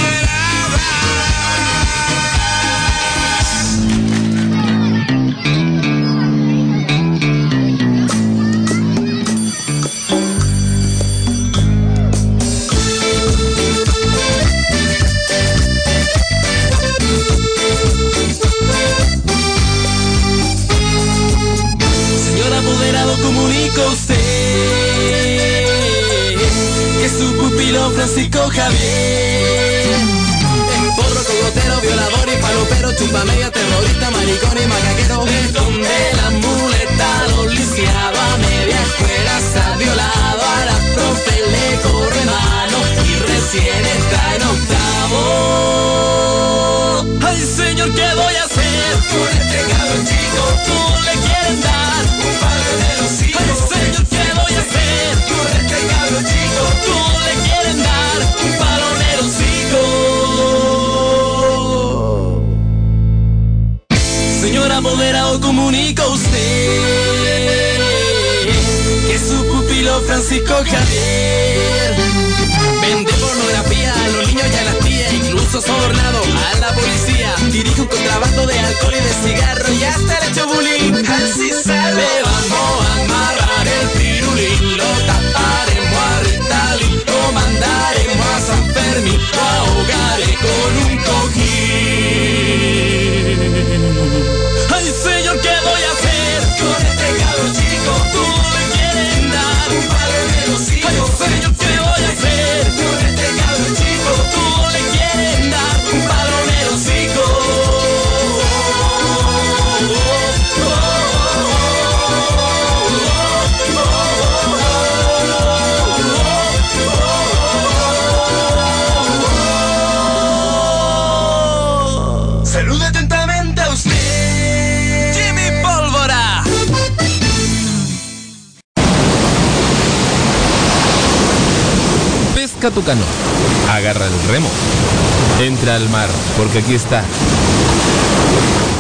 aquí está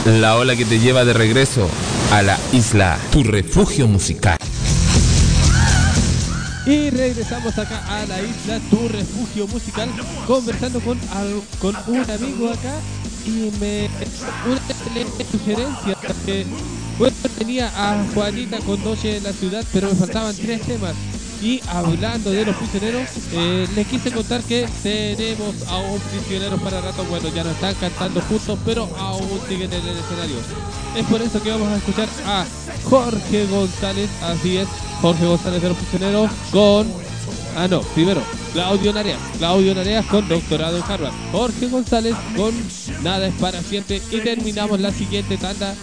la ola que te lleva de regreso a la isla, tu refugio musical. Y regresamos acá a la isla, tu refugio musical, conversando con, con un amigo acá y me una excelente sugerencia que bueno, tenía a Juanita con Noche en la ciudad, pero me faltaban tres temas. Y hablando de los prisioneros, eh, les quise contar que tenemos a un prisionero para rato. Bueno, ya no están cantando juntos, pero aún siguen en el escenario. Es por eso que vamos a escuchar a Jorge González, así es, Jorge González de los prisioneros con Ah, no, primero, Claudio Nareas. Claudio Nareas con doctorado en Harvard. Jorge González con Nada es para siempre. Y terminamos la siguiente tanda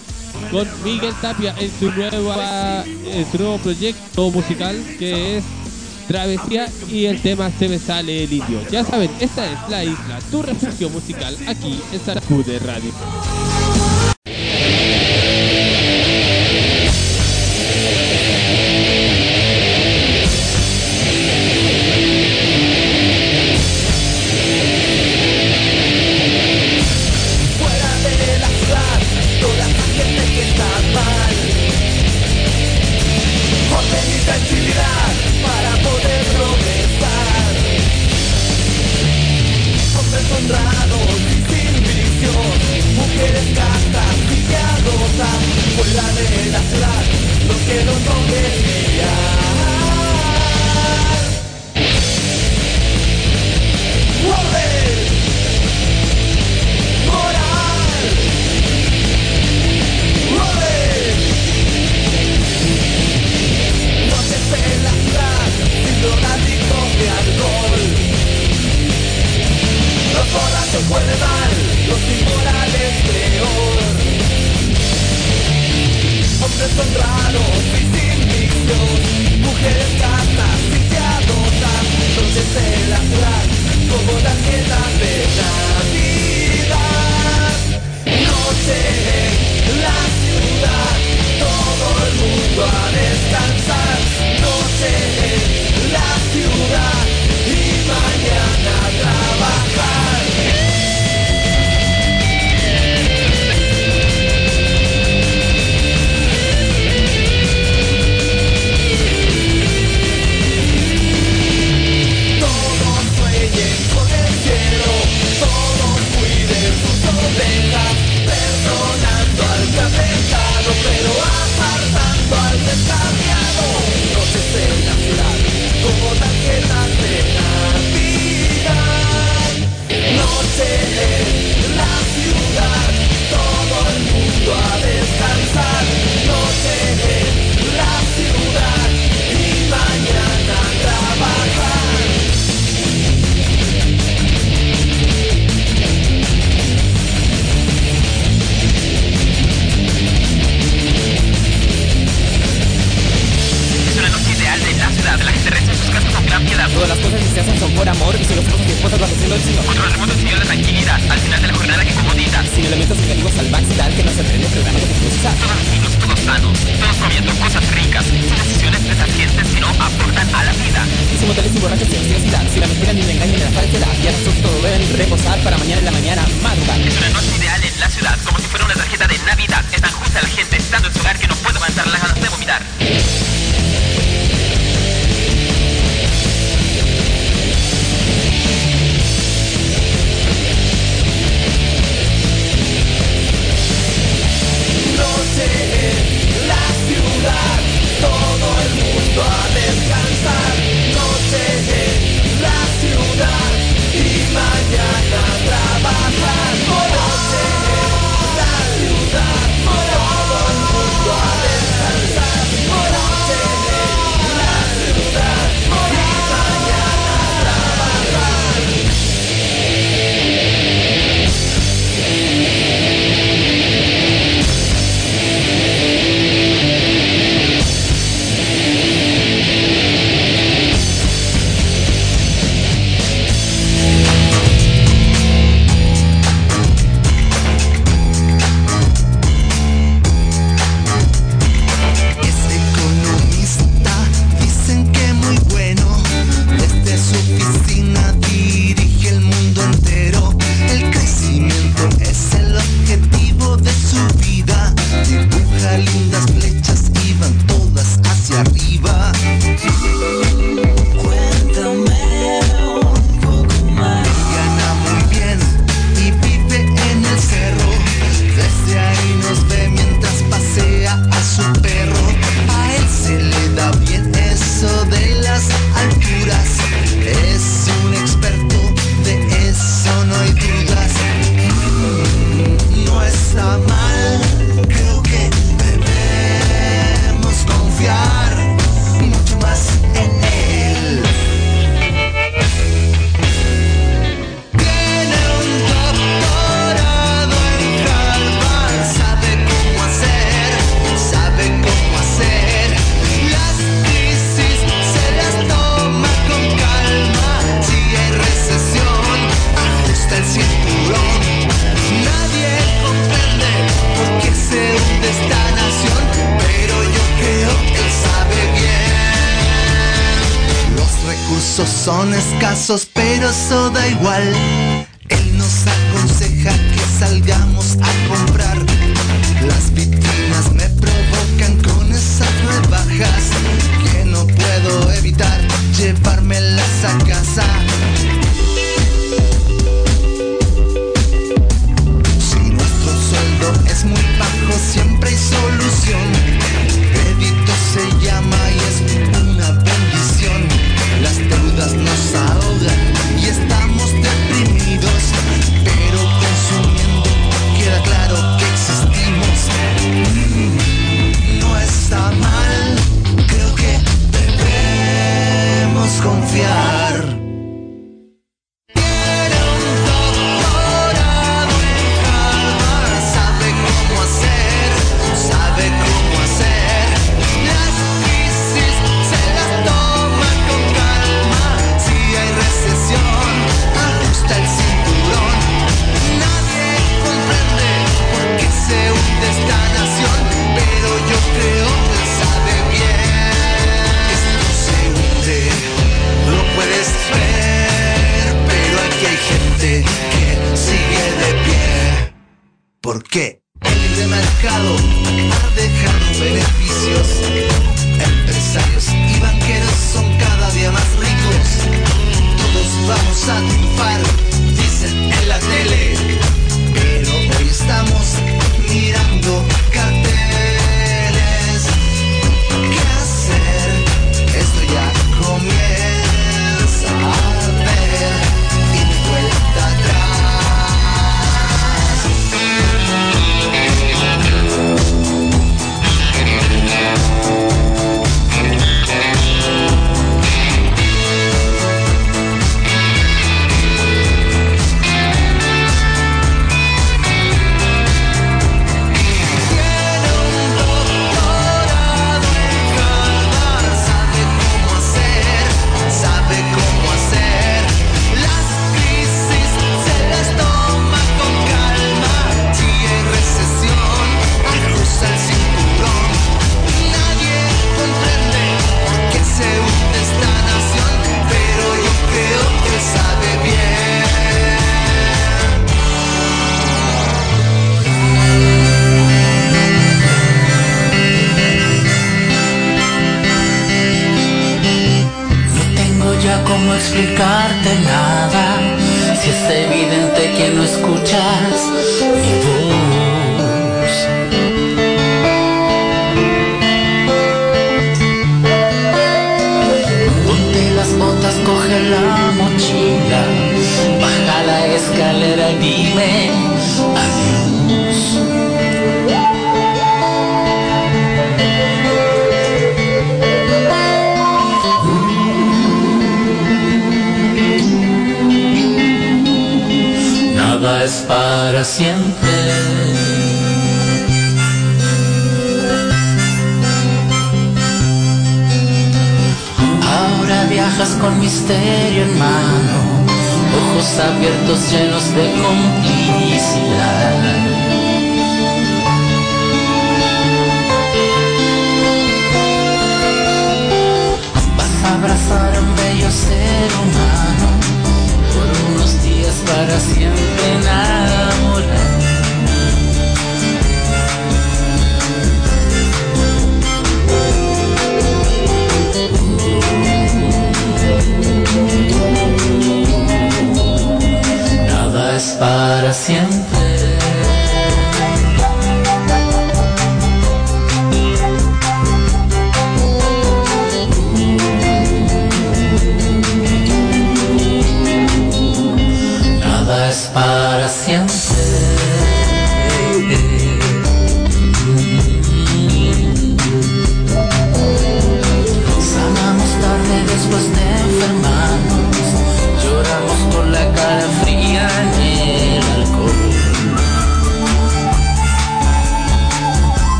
con Miguel Tapia en su, nueva, en su nuevo proyecto musical que es Travesía y el tema Se me sale el indio. Ya saben, esta es la isla, tu refugio musical aquí en Saracude Radio.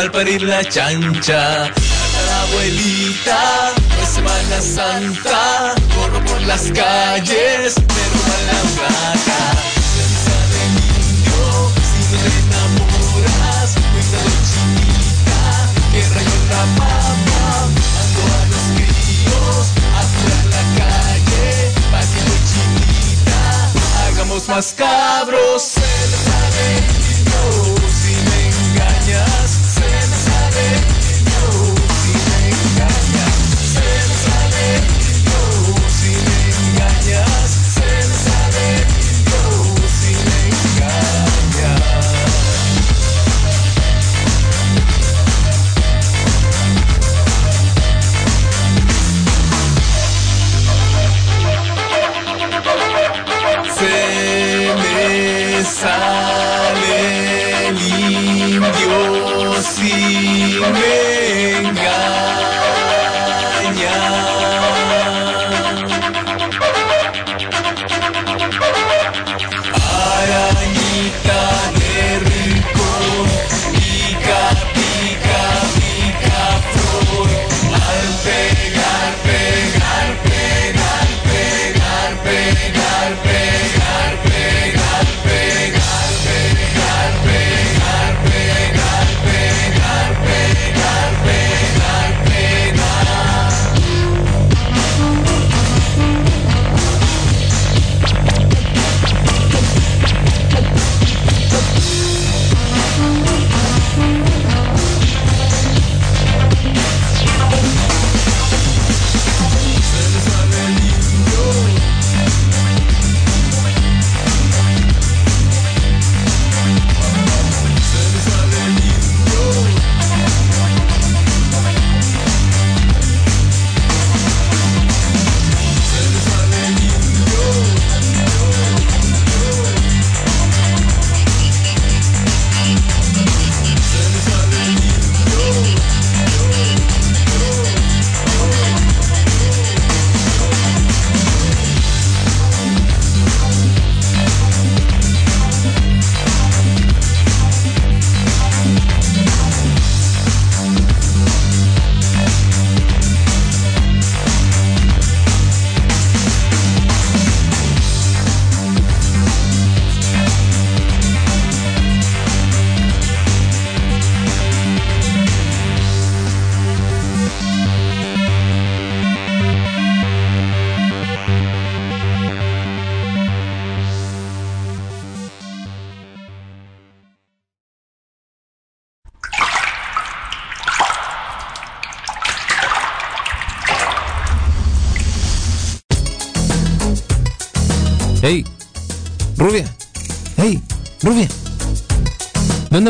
Al parir la chancha.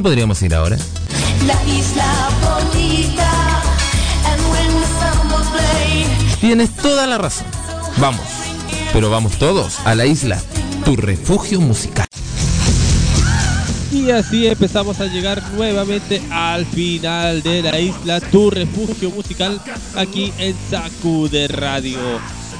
¿Dónde podríamos ir ahora? La isla bonita. And when the samba play. Tienes toda la razón. Vamos. Pero vamos todos a la isla, tu refugio musical. Y así empezamos a llegar nuevamente al final de la isla, tu refugio musical, aquí en Sacude Radio.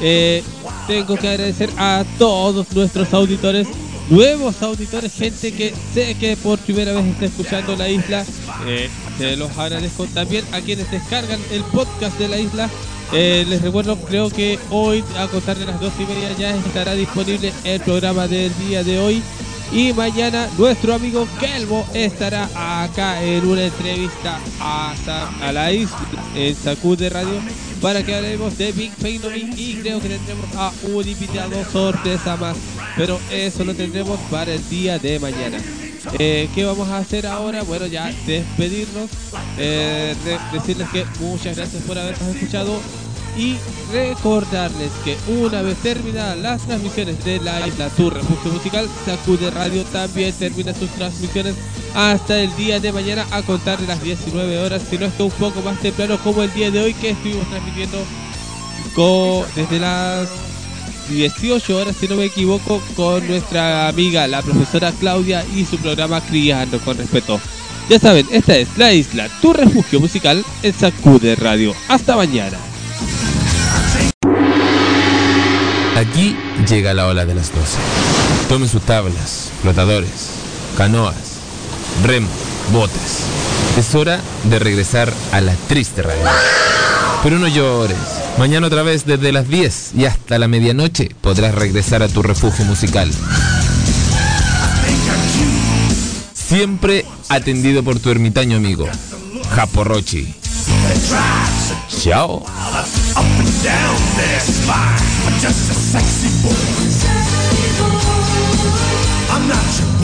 Eh, tengo que agradecer a todos nuestros auditores, nuevos auditores, gente que sé que por primera vez está escuchando la isla. Eh, se los agradezco también a quienes descargan el podcast de la isla. Eh, les recuerdo, creo que hoy a contar de las dos y media ya estará disponible el programa del día de hoy. Y mañana nuestro amigo Kelvo estará acá en una entrevista a, a la isla en Sacude Radio para que hablemos de Big Fame y creo que tendremos a un invitado sorpresa más. Pero eso lo tendremos para el día de mañana. Eh, ¿Qué vamos a hacer ahora? Bueno, ya despedirnos, eh, de- decirles que muchas gracias por habernos escuchado y recordarles que una vez terminadas las transmisiones de la isla Tu Refugio Musical, Sacude Radio también termina sus transmisiones hasta el día de mañana a contar de las 19 horas, si no es que un poco más temprano como el día de hoy que estuvimos transmitiendo co- desde las 18 horas, si no me equivoco, con nuestra amiga, la profesora Claudia y su programa Criando con Respeto. Ya saben, esta es la isla, tu refugio musical en Sacude Radio. Hasta mañana. Aquí llega la ola de las 12. Tomen sus tablas, flotadores, canoas, remos, botes. Es hora de regresar a la triste realidad. Pero no llores. Mañana otra vez desde las 10 y hasta la medianoche podrás regresar a tu refugio musical. Siempre atendido por tu ermitaño amigo, Japorrochi. Up and down just a sexy boy. I'm not your